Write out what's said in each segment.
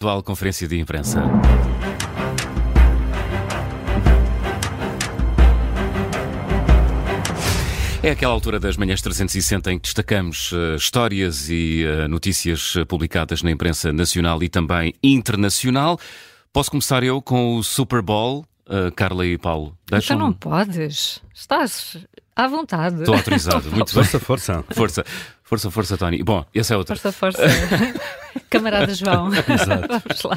Atual conferência de imprensa. É aquela altura das manhãs 360 em que destacamos uh, histórias e uh, notícias publicadas na imprensa nacional e também internacional. Posso começar eu com o Super Bowl, uh, Carla e Paulo? Deixam... Então não podes. Estás à vontade. Estou autorizado. Muito força, força. Força. Força, força, Tony. Bom, esse é outro. Força, força. Camarada João. Vamos lá.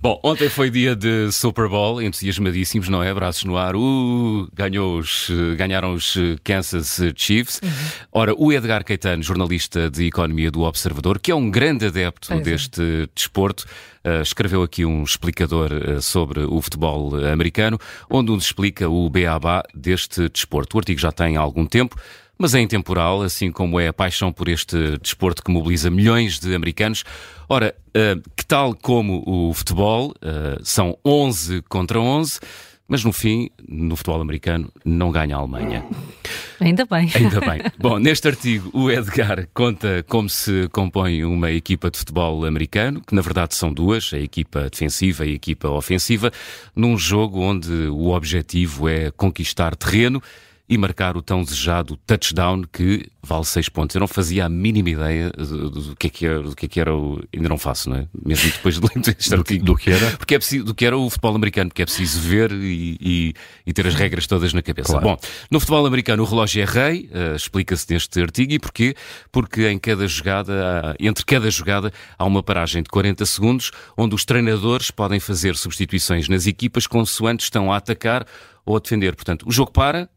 Bom, ontem foi dia de Super Bowl, entusiasmadíssimos, não é? Braços no ar. Uh, ganhou os, ganharam os Kansas Chiefs. Uhum. Ora, o Edgar Caetano, jornalista de economia do Observador, que é um grande adepto pois é. deste é. desporto, uh, escreveu aqui um explicador uh, sobre o futebol americano, onde nos explica o beabá deste desporto. O artigo já tem algum tempo mas é intemporal, assim como é a paixão por este desporto que mobiliza milhões de americanos. Ora, uh, que tal como o futebol, uh, são 11 contra 11, mas no fim, no futebol americano, não ganha a Alemanha. Ainda bem. Ainda bem. Bom, neste artigo, o Edgar conta como se compõe uma equipa de futebol americano, que na verdade são duas, a equipa defensiva e a equipa ofensiva, num jogo onde o objetivo é conquistar terreno e marcar o tão desejado touchdown que vale 6 pontos. Eu não fazia a mínima ideia do, do, que, é que era, do que, é que era o. Ainda não faço, não é? Mesmo depois de ler este artigo. Do que era? Porque é preciso, do que era o futebol americano, porque é preciso ver e, e, e ter as regras todas na cabeça. Claro. Bom, no futebol americano o relógio é rei, uh, explica-se neste artigo, e porquê? Porque em cada jogada, entre cada jogada, há uma paragem de 40 segundos, onde os treinadores podem fazer substituições nas equipas consoante estão a atacar ou a defender. Portanto, o jogo para,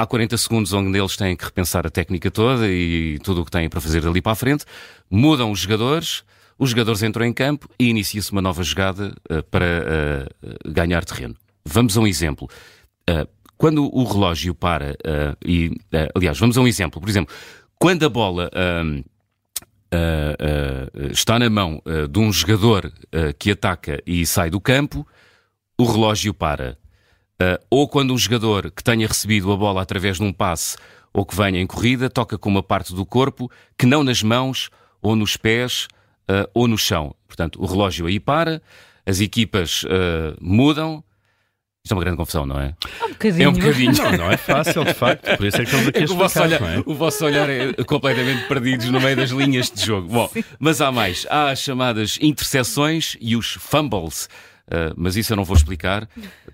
Há 40 segundos onde eles têm que repensar a técnica toda e tudo o que têm para fazer dali para a frente. Mudam os jogadores, os jogadores entram em campo e inicia-se uma nova jogada uh, para uh, ganhar terreno. Vamos a um exemplo. Uh, quando o relógio para, e, aliás, vamos a um exemplo. Por exemplo, quando a bola está na mão de um jogador que ataca e sai do campo, o relógio para. Uh, ou quando um jogador que tenha recebido a bola através de um passe ou que venha em corrida toca com uma parte do corpo que não nas mãos ou nos pés uh, ou no chão. Portanto, o relógio aí para, as equipas uh, mudam. Isto é uma grande confusão, não é? É um bocadinho. É um bocadinho. Não, não é fácil, de facto. Por isso é que estamos aqui a explicar, o, vosso olhar, é? o vosso olhar é completamente perdidos no meio das linhas de jogo. Bom, mas há mais. Há as chamadas interseções e os fumbles. Uh, mas isso eu não vou explicar.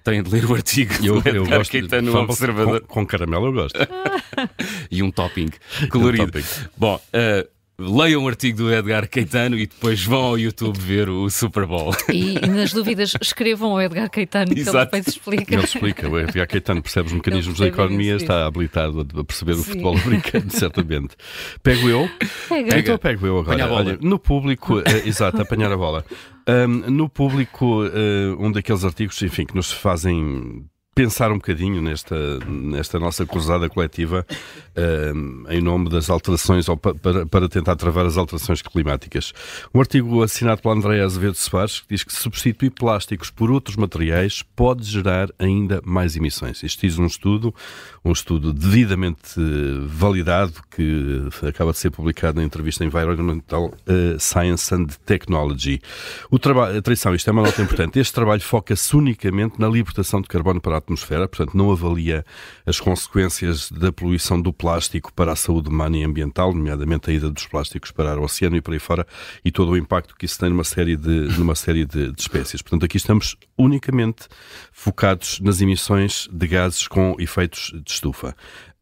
Têm de ler o artigo eu, eu gosto de no Observador. Com, com, caramelo eu gosto. e um topping colorido. Um topping. Bom, uh, leiam o artigo do Edgar Caetano e depois vão ao YouTube ver o Super Bowl. E, nas dúvidas escrevam ao Edgar Caetano que Exato. ele depois explica. Ele explica, o Edgar Caetano percebe os mecanismos da economia, isso, está habilitado a perceber sim. o futebol americano, certamente. Pego eu? Pega. Então pego eu agora. Olha, no público, uh, exato, apanhar a bola. Um, no público, uh, um daqueles artigos, enfim, que nos fazem pensar um bocadinho nesta, nesta nossa cruzada coletiva uh, em nome das alterações ou para, para tentar travar as alterações climáticas. Um artigo assinado pela Andréa Azevedo Soares que diz que substituir plásticos por outros materiais pode gerar ainda mais emissões. Isto diz um estudo, um estudo devidamente validado que acaba de ser publicado na entrevista Environmental uh, Science and Technology. O trabalho, atenção, isto é uma nota importante, este trabalho foca-se unicamente na libertação de carbono para a atmosfera, portanto não avalia as consequências da poluição do plástico para a saúde humana e ambiental, nomeadamente a ida dos plásticos para o oceano e por aí fora, e todo o impacto que isso tem numa série de, numa série de, de espécies. Portanto, aqui estamos unicamente focados nas emissões de gases com efeitos de estufa.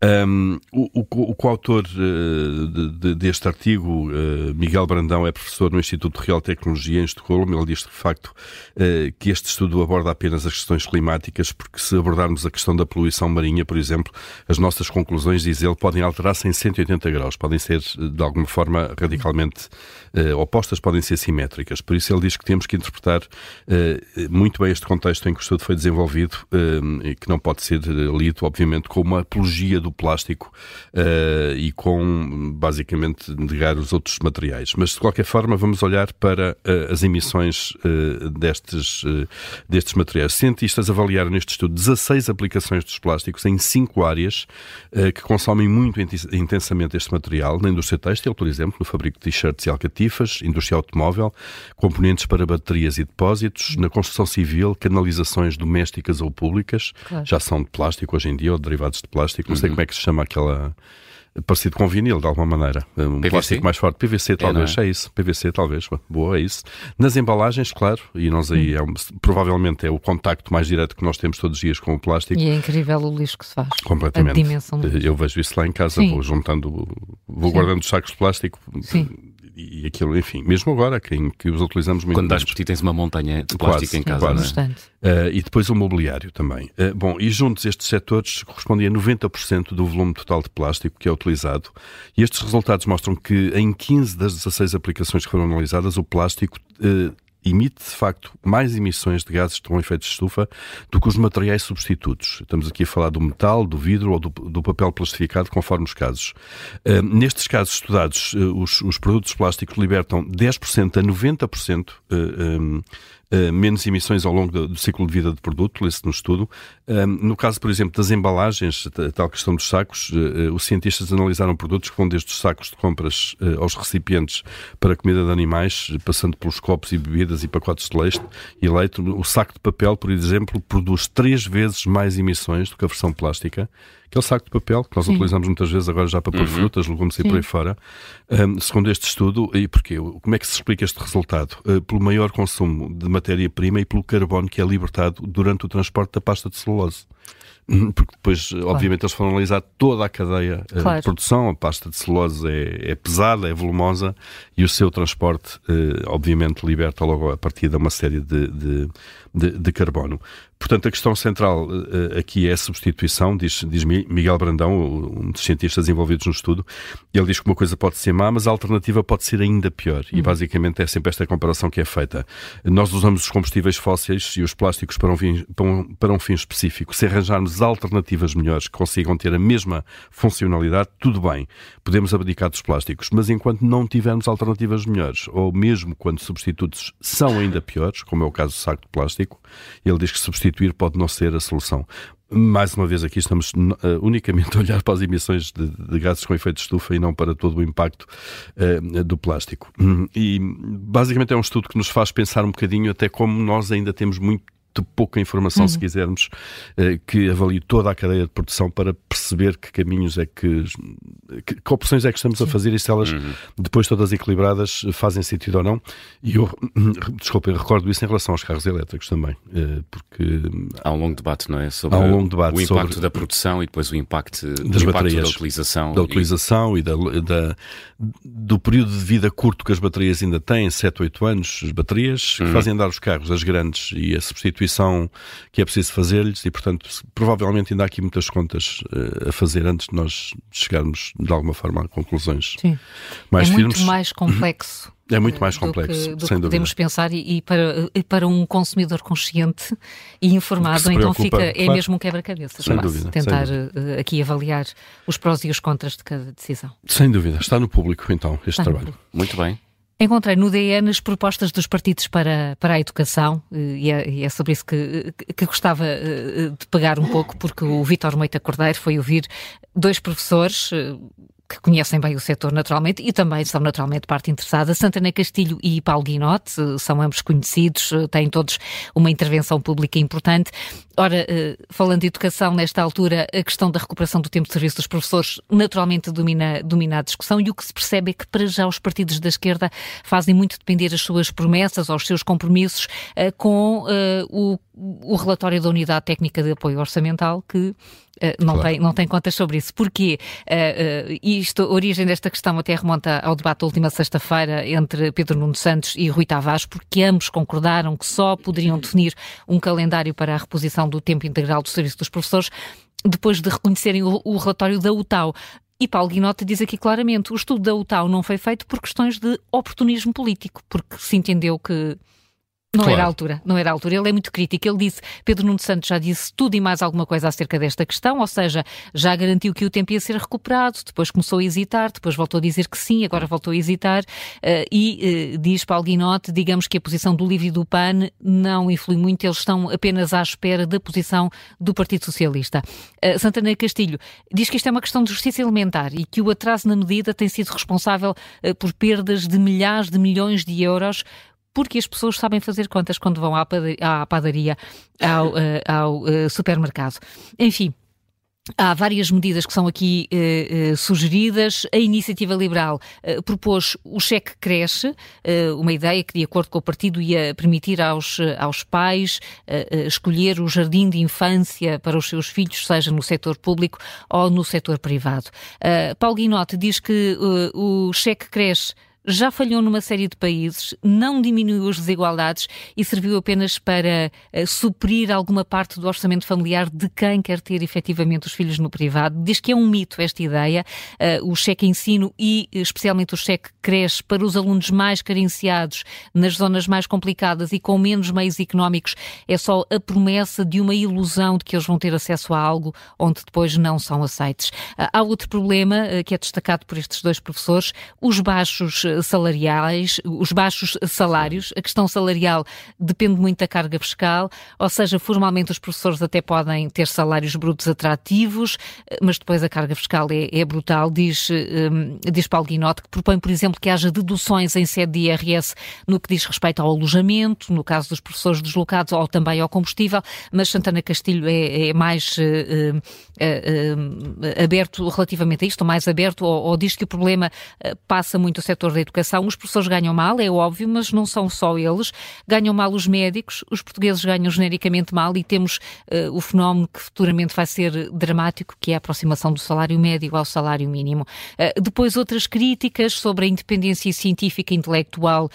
Um, o, o, o coautor uh, de, de, deste artigo, uh, Miguel Brandão, é professor no Instituto de Real Tecnologia em Estocolmo. Ele diz de facto uh, que este estudo aborda apenas as questões climáticas, porque se abordarmos a questão da poluição marinha, por exemplo, as nossas conclusões, diz ele, podem alterar-se em 180 graus, podem ser de alguma forma radicalmente opostas, podem ser simétricas. Por isso ele diz que temos que interpretar muito bem este contexto em que o estudo foi desenvolvido que não pode ser lido, obviamente, como uma apologia do do plástico uh, e com, basicamente, negar os outros materiais. Mas, de qualquer forma, vamos olhar para uh, as emissões uh, destes, destes materiais. Cientistas avaliaram neste estudo 16 aplicações dos plásticos em cinco áreas que consomem muito intensamente este material, na indústria têxtil, por exemplo, no fabrico de t-shirts e alcatifas, indústria automóvel, componentes para baterias e depósitos, na construção civil, canalizações domésticas ou públicas, claro. já são de plástico hoje em dia, ou derivados de plástico, não sei uhum. como é que se chama aquela parecido com vinil, de alguma maneira. Um PVC? plástico mais forte. PVC, talvez, é, é? é, isso. PVC, talvez. Boa, é isso. Nas embalagens, claro, e nós aí, hum. é, provavelmente, é o contacto mais direto que nós temos todos os dias com o plástico. E é incrível o lixo que se faz. Completamente. A dimensão do Eu vejo isso lá em casa, Sim. vou juntando, vou Sim. guardando os sacos de plástico. Sim e aquilo, enfim, mesmo agora, que, que os utilizamos muito. Quando dás por ti tens uma montanha de plástico quase, em casa. Quase. Uh, e depois o mobiliário também. Uh, bom, e juntos estes setores correspondem a 90% do volume total de plástico que é utilizado. E estes resultados mostram que em 15 das 16 aplicações que foram analisadas, o plástico uh, emite, de facto, mais emissões de gases com efeito de estufa do que os materiais substitutos. Estamos aqui a falar do metal, do vidro ou do, do papel plastificado, conforme os casos. Uh, nestes casos estudados, uh, os, os, produtos plásticos libertam 10% a 90% uh, um, eh, menos emissões ao longo do, do ciclo de vida do produto, lê-se no estudo. Um, no caso, por exemplo, das embalagens, tal questão dos sacos, uh, os cientistas analisaram produtos que vão desde os sacos de compras aos recipientes para comida de animais, passando pelos copos e bebidas e pacotes de leite e leite. O saco de papel, por exemplo, produz três vezes mais emissões do que a versão plástica aquele saco de papel que nós Sim. utilizamos muitas vezes agora já para pôr uhum. frutas, legumes e por aí fora. Um, segundo este estudo, e porquê? Como é que se explica este resultado? Uh, pelo maior consumo de matéria-prima e pelo carbono que é libertado durante o transporte da pasta de celulose. Hum, porque depois, claro. obviamente, eles foram analisar toda a cadeia eh, claro. de produção. A pasta de celulose é, é, pesada, é volumosa e o seu transporte, eh, obviamente, liberta logo a partir de uma série de, de, de, de carbono. Portanto, a questão central uh, aqui é a substituição, diz, diz Miguel Brandão, um dos cientistas envolvidos no estudo. Ele diz que uma coisa pode ser má, mas a alternativa pode ser ainda pior. Uhum. E basicamente é sempre esta comparação que é feita. Nós usamos os combustíveis fósseis e os plásticos para um fim, para um, para um fim específico. Se arranjarmos alternativas melhores que consigam ter a mesma funcionalidade, tudo bem. Podemos abdicar dos plásticos. Mas enquanto não tivermos alternativas melhores, ou mesmo quando substitutos são ainda piores, como é o caso do saco de plástico, ele diz que substituir substituir pode não ser a solução. Mais uma vez, aqui estamos uh, unicamente a olhar para as emissões de, de, gases com efeito de estufa e não para todo o impacto uh, do plástico. E basicamente é um estudo que nos faz pensar um bocadinho até como nós ainda temos muito de pouca informação, uhum. se quisermos, eh, que avalie toda a cadeia de produção para perceber que caminhos é que, que, que opções é que estamos Sim. a fazer e se elas, uhum. depois todas equilibradas, fazem sentido ou não. E eu, desculpem, recordo isso em relação aos carros elétricos também, eh, porque... Há um longo debate, não é? Sobre há um longo debate o impacto sobre... da produção e depois o impacto, das o baterias, da utilização. Da utilização e, e da, da, do período de vida curto que as baterias ainda têm, 7, 8 anos, as baterias, que uhum. fazem andar os carros, as grandes, e a substituição substituição que é preciso fazer-lhes e, portanto, provavelmente ainda há aqui muitas contas uh, a fazer antes de nós chegarmos, de alguma forma, a conclusões Sim. mais é firmes. muito mais complexo. É muito mais complexo, do que, do sem que podemos pensar e, e, para, e para um consumidor consciente e informado, então fica, é claro. mesmo um quebra-cabeças. Sem dúvida. Tentar sem dúvida. Eh, aqui avaliar os prós e os contras de cada decisão. Sem dúvida. Está no público, então, este Está trabalho. Muito bem. Encontrei no DN as propostas dos partidos para, para a educação e é, e é sobre isso que, que gostava eh, de pegar um pouco, porque o Vítor Moita Cordeiro foi ouvir dois professores eh, que conhecem bem o setor naturalmente e também são naturalmente parte interessada. Santana Castilho e Paulo Guinote eh, são ambos conhecidos, eh, têm todos uma intervenção pública importante. Ora, eh, falando de educação, nesta altura, a questão da recuperação do tempo de serviço dos professores naturalmente domina, domina a discussão e o que se percebe é que, para já, os partidos da esquerda fazem muito depender as suas promessas ou os seus compromissos com o, o relatório da Unidade Técnica de Apoio Orçamental, que Uh, não, claro. tem, não tem contas sobre isso. Porquê? Uh, uh, isto, a origem desta questão até remonta ao debate da última sexta-feira entre Pedro Nuno Santos e Rui Tavares, porque ambos concordaram que só poderiam definir um calendário para a reposição do tempo integral do serviço dos professores depois de reconhecerem o, o relatório da UTAU. E Paulo Guinote diz aqui claramente: o estudo da UTAU não foi feito por questões de oportunismo político, porque se entendeu que Não claro. era a altura, não era a altura. Ele é muito crítico. Ele disse, Pedro Nuno Santos já disse tudo e mais alguma coisa acerca desta questão, ou seja, já garantiu que o tempo ia ser recuperado, depois começou a hesitar, depois voltou a dizer que sim, agora voltou a hesitar, uh, e uh, diz Paulo Guinote, digamos que a posição do Livre e do PAN não influi muito, eles estão apenas à espera da posição do Partido Socialista. Uh, Santana Castilho diz que isto é uma questão de justiça elementar e que o atraso na medida tem sido responsável por perdas de milhares de milhões de euros porque as pessoas sabem fazer contas quando vão à padaria, ao, uh, ao uh, supermercado. Enfim. Há várias medidas que são aqui uh, uh, sugeridas. A Iniciativa Liberal uh, propôs o cheque cresce, uma ideia que, de acordo com o partido, ia permitir aos, aos pais escolher o jardim de infância para os seus filhos, seja no setor público ou no setor privado. Paulo Guinote diz que o cheque cresce já falhou numa série de países, não diminuiu as desigualdades e serviu apenas para uh, suprir alguma parte do orçamento familiar de quem quer ter efetivamente os filhos no privado. Diz que é um mito esta ideia, uh, o cheque ensino e especialmente o cheque creche para os alunos mais carenciados nas zonas mais complicadas e com menos meios económicos é só a promessa de uma ilusão de que eles vão ter acesso a algo onde depois não são aceites. Uh, há outro problema que é destacado por estes dois professores, os baixos salariais, os baixos salários. A questão salarial depende muito da carga fiscal, ou seja, formalmente os professores até podem ter salários brutos atrativos, mas depois a carga fiscal é, é brutal. Diz, um, diz Paulo Guinote que propõe, por exemplo, que haja deduções em sede de IRS no que diz respeito ao alojamento, no caso dos professores deslocados ou também ao combustível, mas Santana Castilho é, é mais uh, uh, uh, aberto relativamente a isto, ou mais aberto, ou, ou diz que o problema eh, passa muito o setor da educação. Os professores ganham mal, é óbvio, mas não são só eles. Ganham mal os médicos, os portugueses ganham genericamente mal e temos uh, o fenómeno que futuramente vai ser dramático, que é a aproximação do salário médio ao salário mínimo. Uh, depois outras críticas sobre a independência científica e intelectual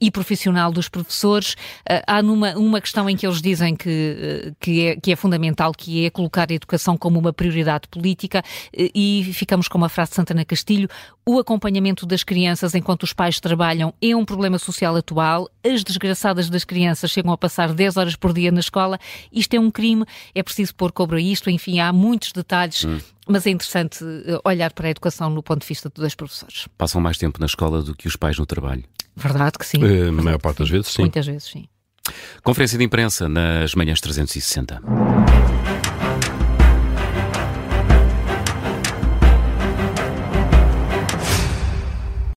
e profissional dos professores. Uh, há numa, uma questão em que eles dizem que, que, é, que é fundamental, que é colocar a educação como uma prioridade política, e ficamos com uma frase de Santana Castilho: o acompanhamento das crianças enquanto os pais trabalham é um problema social atual. As desgraçadas das crianças chegam a passar 10 horas por dia na escola. Isto é um crime, é preciso pôr cobro a isto. Enfim, há muitos detalhes. Hum. Mas é interessante olhar para a educação no ponto de vista dos professores. Passam mais tempo na escola do que os pais no trabalho. Verdade que sim. Uh, a maior parte das vezes, sim. Muitas vezes, sim. Conferência de imprensa nas manhãs 360.